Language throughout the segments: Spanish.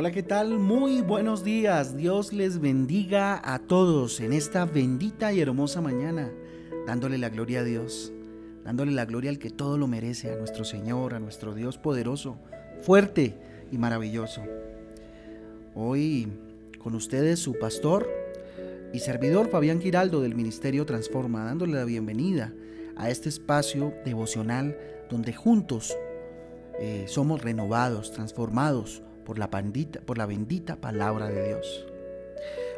Hola, ¿qué tal? Muy buenos días. Dios les bendiga a todos en esta bendita y hermosa mañana, dándole la gloria a Dios, dándole la gloria al que todo lo merece, a nuestro Señor, a nuestro Dios poderoso, fuerte y maravilloso. Hoy con ustedes su pastor y servidor Fabián Giraldo del Ministerio Transforma, dándole la bienvenida a este espacio devocional donde juntos eh, somos renovados, transformados por la, por la bendita palabra de Dios.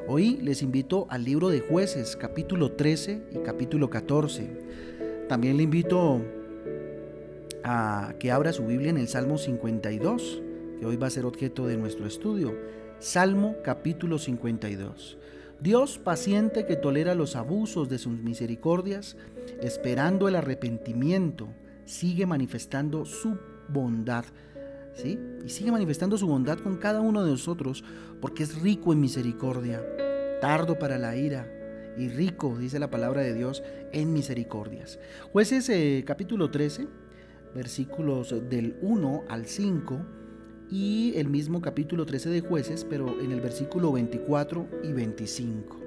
Hoy les invito al libro de jueces, capítulo 13 y capítulo 14. También le invito a que abra su Biblia en el Salmo 52, que hoy va a ser objeto de nuestro estudio. Salmo capítulo 52. Dios paciente que tolera los abusos de sus misericordias, esperando el arrepentimiento, sigue manifestando su bondad y sigue manifestando su bondad con cada uno de nosotros porque es rico en misericordia, tardo para la ira y rico, dice la palabra de Dios, en misericordias. Jueces eh, capítulo 13, versículos del 1 al 5 y el mismo capítulo 13 de jueces, pero en el versículo 24 y 25.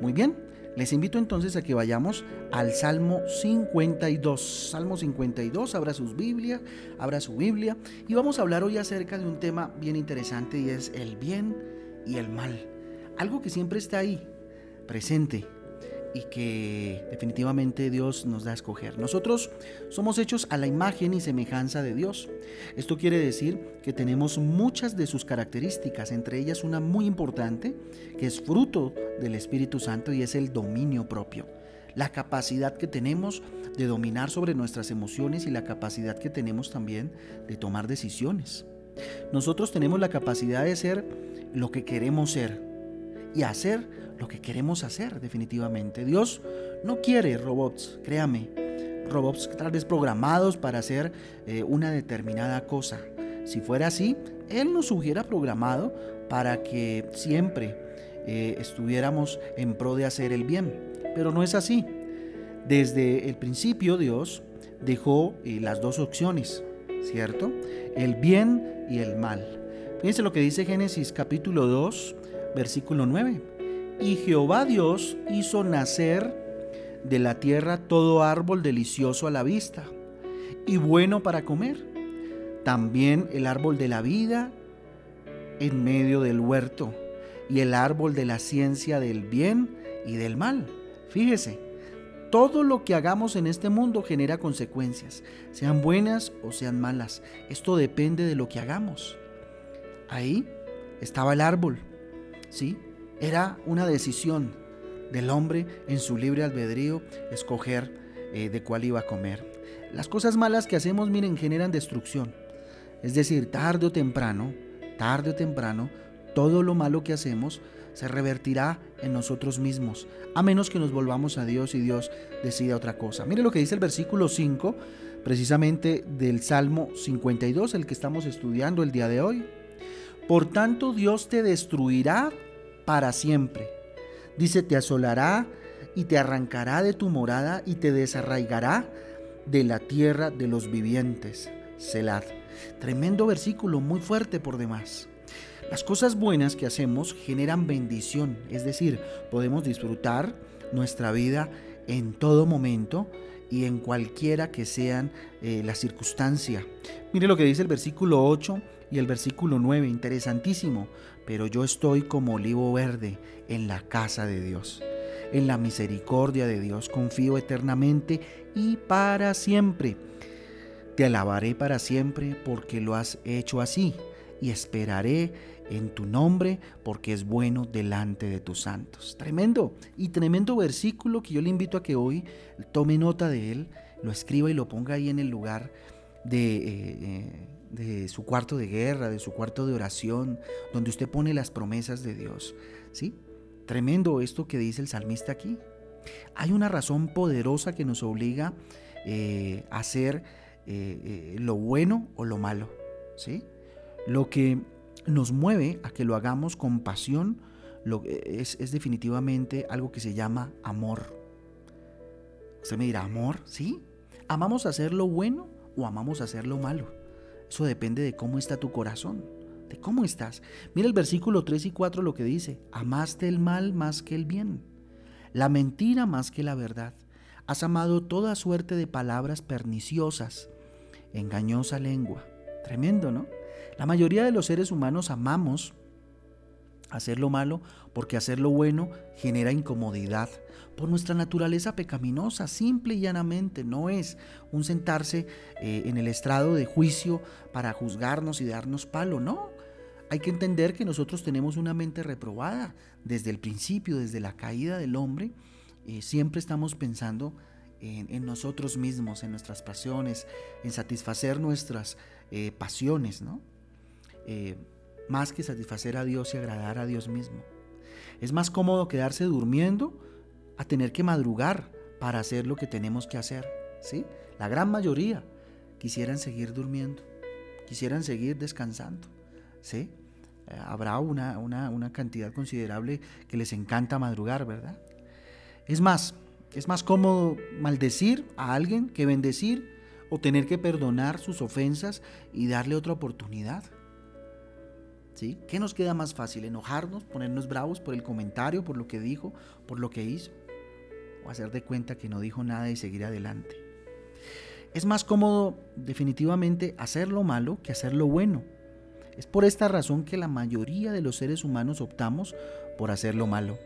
Muy bien, les invito entonces a que vayamos al Salmo 52. Salmo 52, abra sus Biblia, abra su Biblia y vamos a hablar hoy acerca de un tema bien interesante y es el bien y el mal. Algo que siempre está ahí, presente, y que definitivamente Dios nos da a escoger. Nosotros somos hechos a la imagen y semejanza de Dios. Esto quiere decir que tenemos muchas de sus características, entre ellas una muy importante, que es fruto del Espíritu Santo y es el dominio propio. La capacidad que tenemos de dominar sobre nuestras emociones y la capacidad que tenemos también de tomar decisiones. Nosotros tenemos la capacidad de ser lo que queremos ser y hacer lo que queremos hacer definitivamente. Dios no quiere robots, créame, robots tal vez programados para hacer eh, una determinada cosa. Si fuera así, Él nos hubiera programado para que siempre eh, estuviéramos en pro de hacer el bien. Pero no es así. Desde el principio Dios dejó eh, las dos opciones, ¿cierto? El bien y el mal. Fíjense lo que dice Génesis capítulo 2, versículo 9. Y Jehová Dios hizo nacer de la tierra todo árbol delicioso a la vista y bueno para comer. También el árbol de la vida en medio del huerto y el árbol de la ciencia del bien y del mal. Fíjese, todo lo que hagamos en este mundo genera consecuencias, sean buenas o sean malas. Esto depende de lo que hagamos. Ahí estaba el árbol, ¿sí? Era una decisión del hombre en su libre albedrío escoger eh, de cuál iba a comer. Las cosas malas que hacemos, miren, generan destrucción. Es decir, tarde o temprano, tarde o temprano, todo lo malo que hacemos se revertirá en nosotros mismos, a menos que nos volvamos a Dios y Dios decida otra cosa. Mire lo que dice el versículo 5, precisamente del Salmo 52, el que estamos estudiando el día de hoy. Por tanto, Dios te destruirá para siempre. Dice, te asolará y te arrancará de tu morada y te desarraigará de la tierra de los vivientes. Selad. Tremendo versículo, muy fuerte por demás. Las cosas buenas que hacemos generan bendición, es decir, podemos disfrutar nuestra vida en todo momento y en cualquiera que sean eh, la circunstancia. Mire lo que dice el versículo 8 y el versículo 9, interesantísimo. Pero yo estoy como olivo verde en la casa de Dios. En la misericordia de Dios confío eternamente y para siempre. Te alabaré para siempre porque lo has hecho así y esperaré en tu nombre porque es bueno delante de tus santos. Tremendo y tremendo versículo que yo le invito a que hoy tome nota de él, lo escriba y lo ponga ahí en el lugar de, eh, eh, de su cuarto de guerra, de su cuarto de oración, donde usted pone las promesas de Dios. ¿Sí? Tremendo esto que dice el salmista aquí. Hay una razón poderosa que nos obliga eh, a hacer lo bueno o lo malo. ¿Sí? Lo que nos mueve a que lo hagamos con pasión lo, es, es definitivamente algo que se llama amor. Usted me dirá, ¿amor? ¿Sí? ¿Amamos hacer lo bueno o amamos hacer lo malo? Eso depende de cómo está tu corazón. de cómo estás. Mira el versículo 3 y 4 lo que dice, amaste el mal más que el bien, la mentira más que la verdad. Has amado toda suerte de palabras perniciosas, engañosa lengua. Tremendo, ¿no? La mayoría de los seres humanos amamos hacer lo malo porque hacer lo bueno genera incomodidad. Por nuestra naturaleza pecaminosa, simple y llanamente, no es un sentarse eh, en el estrado de juicio para juzgarnos y darnos palo, no. Hay que entender que nosotros tenemos una mente reprobada desde el principio, desde la caída del hombre. Eh, siempre estamos pensando en, nosotros mismos, en nuestras pasiones, en satisfacer nuestras eh, pasiones, ¿no? Más que satisfacer a Dios y agradar a Dios mismo. Es más cómodo quedarse durmiendo a tener que madrugar para hacer lo que tenemos que hacer. ¿sí? La gran mayoría quisieran seguir durmiendo, quisieran seguir descansando. ¿sí? Eh, habrá una, una, una cantidad considerable que les encanta madrugar, ¿verdad? Es más, es más cómodo maldecir a alguien que bendecir o tener que perdonar sus ofensas y darle otra oportunidad. ¿Sí? ¿Qué nos queda más fácil? ¿Enojarnos, ponernos bravos por el comentario, por lo que dijo, por lo que hizo? ¿O hacer de cuenta que no dijo nada y seguir adelante? Es más cómodo definitivamente hacer lo malo que hacer lo bueno. Es por esta razón que la mayoría de los seres humanos optamos por hacer lo malo.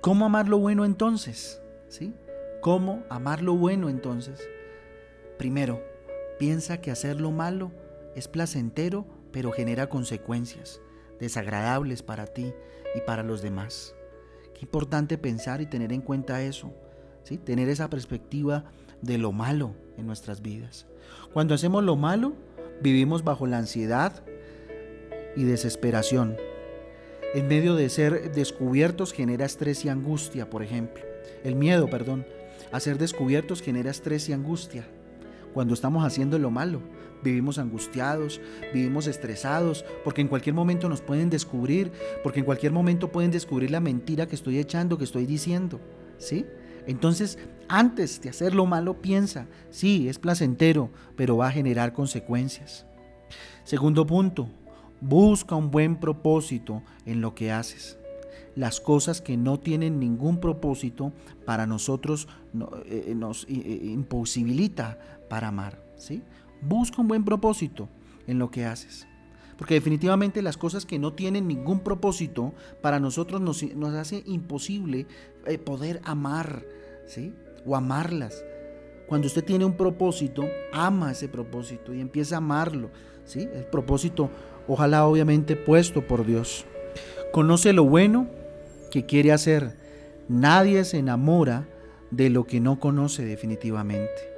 ¿Cómo amar lo bueno entonces? ¿Sí? ¿Cómo amar lo bueno entonces? Primero, piensa que hacer lo malo es placentero pero genera consecuencias desagradables para ti y para los demás. Qué importante pensar y tener en cuenta eso, ¿sí? tener esa perspectiva de lo malo en nuestras vidas. Cuando hacemos lo malo, vivimos bajo la ansiedad y desesperación. En medio de ser descubiertos genera estrés y angustia, por ejemplo. El miedo, perdón, a ser descubiertos genera estrés y angustia cuando estamos haciendo lo malo. Vivimos angustiados, vivimos estresados, porque en cualquier momento nos pueden descubrir, porque en cualquier momento pueden descubrir la mentira que estoy echando, que estoy diciendo. ¿Sí? Entonces, antes de hacer lo malo, piensa, sí, es placentero, pero va a generar consecuencias. Segundo punto, busca un buen propósito en lo que haces las cosas que no tienen ningún propósito para nosotros eh, eh, nos eh, imposibilita para amar. ¿sí? Busca un buen propósito en lo que haces. Porque definitivamente las cosas que no tienen ningún propósito para nosotros nos, hace imposible poder amar, ¿sí? O amarlas. Cuando usted tiene un propósito, ama ese propósito y empieza a amarlo, ¿sí? El propósito, ojalá obviamente puesto por Dios. Conoce lo bueno que quiere hacer. Nadie se enamora de lo que no conoce definitivamente.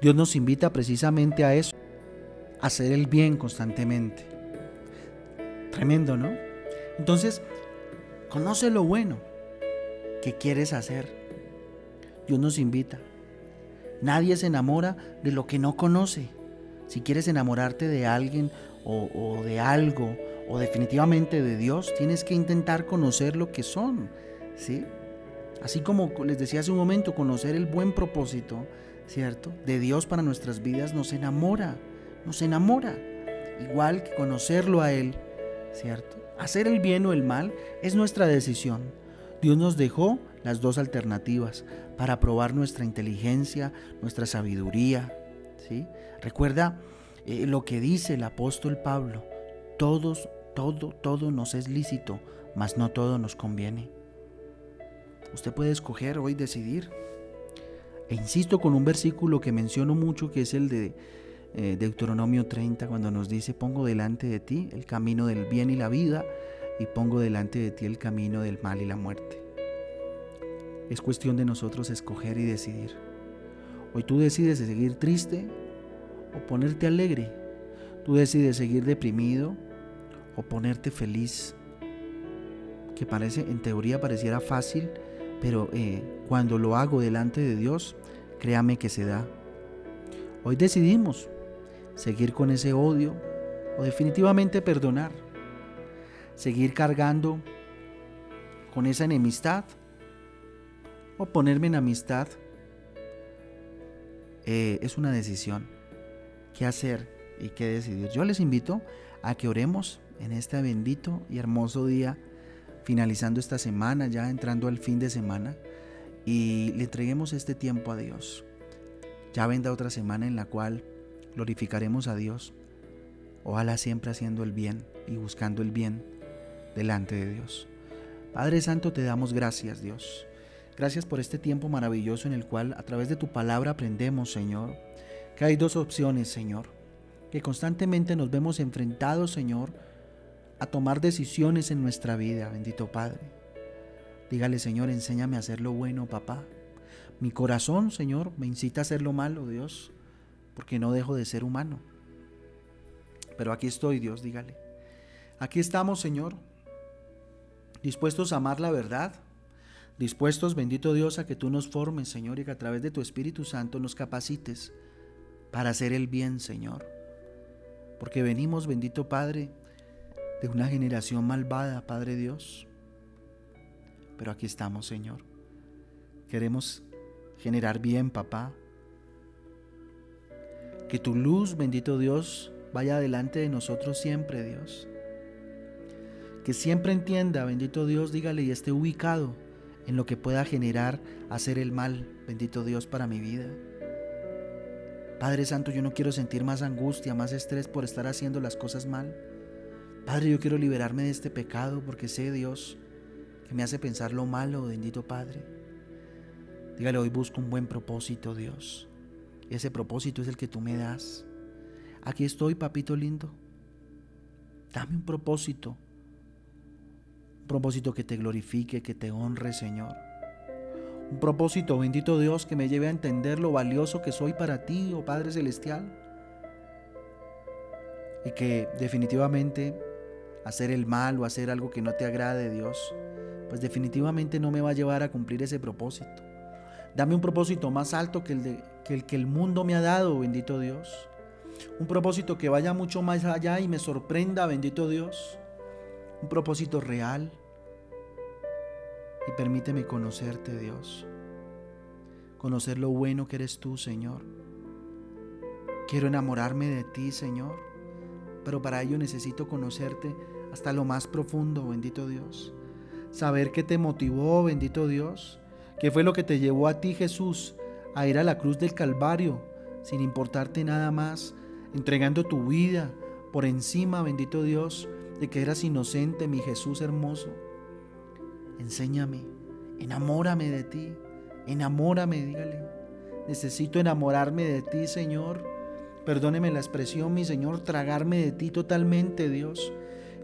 Dios nos invita precisamente a eso, a hacer el bien constantemente. Tremendo, ¿no? Entonces, conoce lo bueno que quieres hacer. Dios nos invita. Nadie se enamora de lo que no conoce. Si quieres enamorarte de alguien o, o de algo o definitivamente de Dios, tienes que intentar conocer lo que son, ¿sí? Así como les decía hace un momento, conocer el buen propósito, ¿cierto? De Dios para nuestras vidas nos enamora, nos enamora. Igual que conocerlo a Él, ¿cierto? Hacer el bien o el mal es nuestra decisión. Dios nos dejó las dos alternativas para probar nuestra inteligencia, nuestra sabiduría, ¿sí? Recuerda eh, lo que dice el apóstol Pablo, todos todo, todo nos es lícito, mas no todo nos conviene. Usted puede escoger hoy decidir. E insisto con un versículo que menciono mucho, que es el de eh, Deuteronomio 30, cuando nos dice, pongo delante de ti el camino del bien y la vida, y pongo delante de ti el camino del mal y la muerte. Es cuestión de nosotros escoger y decidir. Hoy tú decides seguir triste o ponerte alegre. Tú decides seguir deprimido o ponerte feliz, que parece, en teoría pareciera fácil, pero eh, cuando lo hago delante de Dios, créame que se da. Hoy decidimos seguir con ese odio o definitivamente perdonar, seguir cargando con esa enemistad o ponerme en amistad. Eh, es una decisión. ¿Qué hacer? y qué decidir. Yo les invito a que oremos en este bendito y hermoso día, finalizando esta semana, ya entrando al fin de semana, y le entreguemos este tiempo a Dios. Ya vendrá otra semana en la cual glorificaremos a Dios. Ojalá siempre haciendo el bien y buscando el bien delante de Dios. Padre Santo, te damos gracias, Dios. Gracias por este tiempo maravilloso en el cual a través de tu palabra aprendemos, Señor, que hay dos opciones, Señor, que constantemente nos vemos enfrentados, Señor, a tomar decisiones en nuestra vida, bendito Padre. Dígale, Señor, enséñame a hacer lo bueno, papá. Mi corazón, Señor, me incita a hacer lo malo, Dios, porque no dejo de ser humano. Pero aquí estoy, Dios, dígale. Aquí estamos, Señor, dispuestos a amar la verdad, dispuestos, bendito Dios, a que tú nos formes, Señor, y que a través de tu Espíritu Santo nos capacites para hacer el bien, Señor. Porque venimos, bendito Padre, de una generación malvada, Padre Dios. Pero aquí estamos, Señor. Queremos generar bien, papá. Que tu luz, bendito Dios, vaya delante de nosotros siempre, Dios. Que siempre entienda, bendito Dios, dígale y esté ubicado en lo que pueda generar hacer el mal, bendito Dios, para mi vida. Padre Santo, yo no quiero sentir más angustia, más estrés por estar haciendo las cosas mal. Padre, yo quiero liberarme de este pecado porque sé, Dios, que me hace pensar lo malo, bendito Padre. Dígale, hoy busco un buen propósito, Dios. Ese propósito es el que tú me das. Aquí estoy, papito lindo. Dame un propósito. Un propósito que te glorifique, que te honre, Señor. Un propósito, bendito Dios, que me lleve a entender lo valioso que soy para ti, oh Padre Celestial. Y que definitivamente hacer el mal o hacer algo que no te agrade, Dios, pues definitivamente no me va a llevar a cumplir ese propósito. Dame un propósito más alto que el, de, que el que el mundo me ha dado, bendito Dios. Un propósito que vaya mucho más allá y me sorprenda, bendito Dios. Un propósito real. Y permíteme conocerte, Dios. Conocer lo bueno que eres tú, Señor. Quiero enamorarme de ti, Señor. Pero para ello necesito conocerte hasta lo más profundo, bendito Dios. Saber qué te motivó, bendito Dios. ¿Qué fue lo que te llevó a ti, Jesús, a ir a la cruz del Calvario, sin importarte nada más, entregando tu vida por encima, bendito Dios, de que eras inocente, mi Jesús hermoso? Enséñame, enamórame de ti, enamórame, dígale. Necesito enamorarme de ti, Señor. Perdóneme la expresión, mi Señor, tragarme de ti totalmente, Dios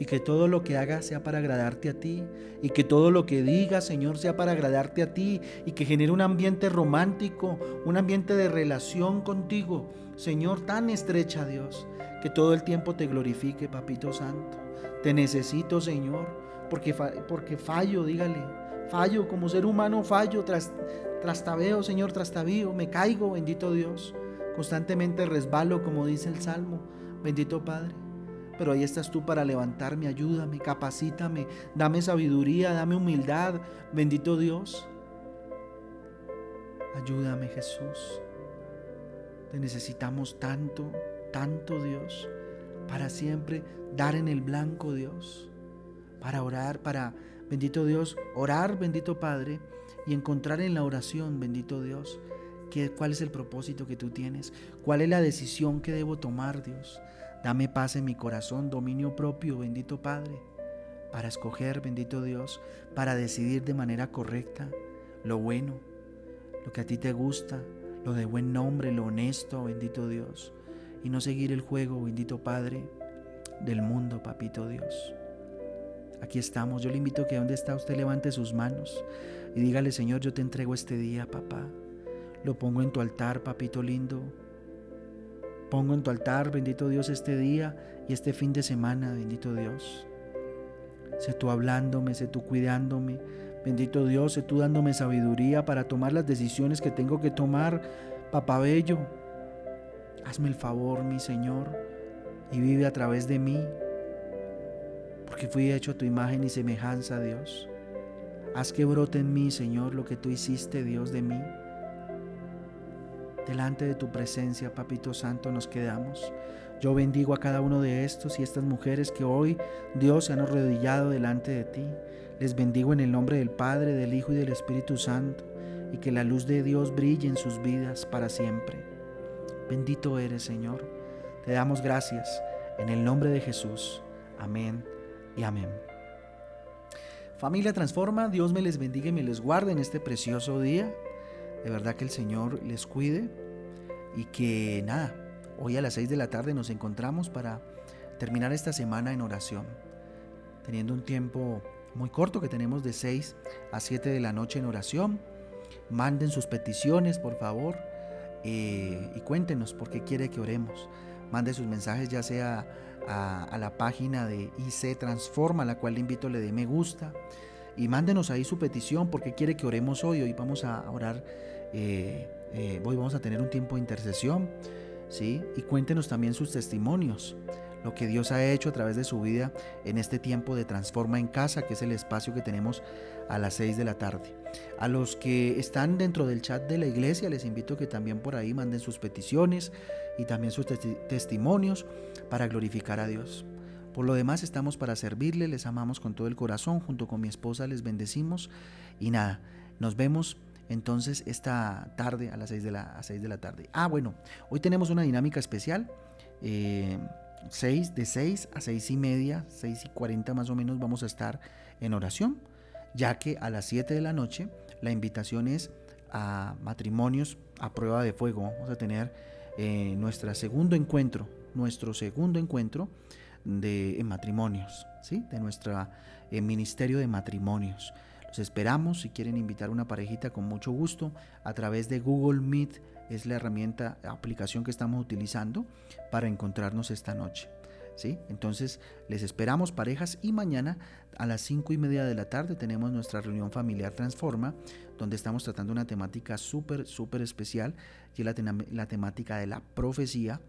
y que todo lo que haga sea para agradarte a ti y que todo lo que diga, Señor, sea para agradarte a ti y que genere un ambiente romántico, un ambiente de relación contigo, Señor, tan estrecha, Dios, que todo el tiempo te glorifique, Papito Santo. Te necesito, Señor, porque, porque fallo, dígale, fallo como ser humano, fallo, tras, trastabeo, Señor, trastabío, me caigo, bendito Dios. Constantemente resbalo, como dice el Salmo, bendito Padre. Pero ahí estás tú para levantarme, ayúdame, capacítame, dame sabiduría, dame humildad, bendito Dios. Ayúdame Jesús. Te necesitamos tanto, tanto Dios, para siempre dar en el blanco Dios, para orar, para, bendito Dios, orar, bendito Padre, y encontrar en la oración, bendito Dios, cuál es el propósito que tú tienes, cuál es la decisión que debo tomar, Dios. Dame paz en mi corazón, dominio propio, bendito Padre, para escoger, bendito Dios, para decidir de manera correcta lo bueno, lo que a ti te gusta, lo de buen nombre, lo honesto, bendito Dios, y no seguir el juego, bendito Padre, del mundo, papito Dios. Aquí estamos, yo le invito a que donde está usted levante sus manos y dígale, Señor, yo te entrego este día, papá. Lo pongo en tu altar, papito lindo. Pongo en tu altar, bendito Dios, este día y este fin de semana, bendito Dios. Sé tú hablándome, sé tú cuidándome. Bendito Dios, sé tú dándome sabiduría para tomar las decisiones que tengo que tomar, papá bello. Hazme el favor, mi Señor, y vive a través de mí, porque fui hecho a tu imagen y semejanza, Dios. Haz que brote en mí, Señor, lo que tú hiciste, Dios, de mí. Delante de tu presencia, Papito Santo, nos quedamos. Yo bendigo a cada uno de estos y estas mujeres que hoy Dios se han arrodillado delante de ti. Les bendigo en el nombre del Padre, del Hijo y del Espíritu Santo y que la luz de Dios brille en sus vidas para siempre. Bendito eres, Señor. Te damos gracias en el nombre de Jesús. Amén y amén. Familia Transforma, Dios me les bendiga y me les guarde en este precioso día. De verdad que el Señor les cuide y que nada, Hoy a las 6 de la tarde nos encontramos para terminar esta semana en oración, teniendo un tiempo muy corto que tenemos de 6 a 7 de la noche en oración. Manden sus peticiones, por favor, eh, y cuéntenos por qué quiere que oremos. Mande sus mensajes ya sea a, la página de IC Transforma, a la cual le invito, le dé me gusta. Y mándenos ahí su petición, por qué quiere que oremos hoy. Hoy vamos a orar, eh, eh, hoy vamos a tener un tiempo de intercesión. Y cuéntenos también sus testimonios, lo que Dios ha hecho a través de su vida en este tiempo de Transforma en Casa, que es el espacio que tenemos a las 6 de la tarde. A los que están dentro del chat de la iglesia, les invito a que también por ahí manden sus peticiones y también sus testimonios para glorificar a Dios. Por lo demás estamos para servirle, les amamos con todo el corazón, junto con mi esposa les bendecimos y nada, nos vemos entonces esta tarde a las 6 de la, de la tarde. Ah, bueno, hoy tenemos una dinámica especial. 6, eh, de 6 a 6 y media, 6 y 40 más o menos vamos a estar en oración, ya que a las 7 de la noche la invitación es a matrimonios a prueba de fuego. Vamos a tener eh, nuestro segundo encuentro, nuestro segundo encuentro de matrimonios, ¿sí? de nuestro eh, ministerio de matrimonios. Los esperamos si quieren invitar una parejita con mucho gusto a través de Google Meet. Es la herramienta, aplicación que estamos utilizando para encontrarnos esta noche. Entonces les esperamos parejas y mañana a las 5 y media de la tarde tenemos nuestra reunión familiar Transforma, donde estamos tratando una temática súper, súper especial y la, la temática de la profecía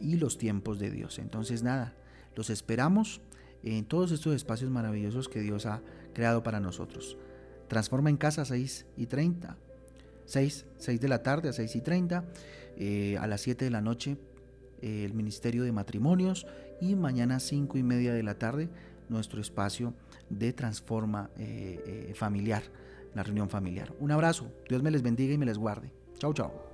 y los tiempos de Dios. Entonces nada, los esperamos en todos estos espacios maravillosos que Dios ha creado para nosotros. Transforma en casa 6 y 30. 6, 6 de la tarde a 6 y 30. Eh, a las 7 de la noche eh, el Ministerio de Matrimonios. Y mañana 5 y media de la tarde nuestro espacio de Transforma eh, Familiar, la reunión familiar. Un abrazo. Dios me les bendiga y me les guarde. Chao, chao.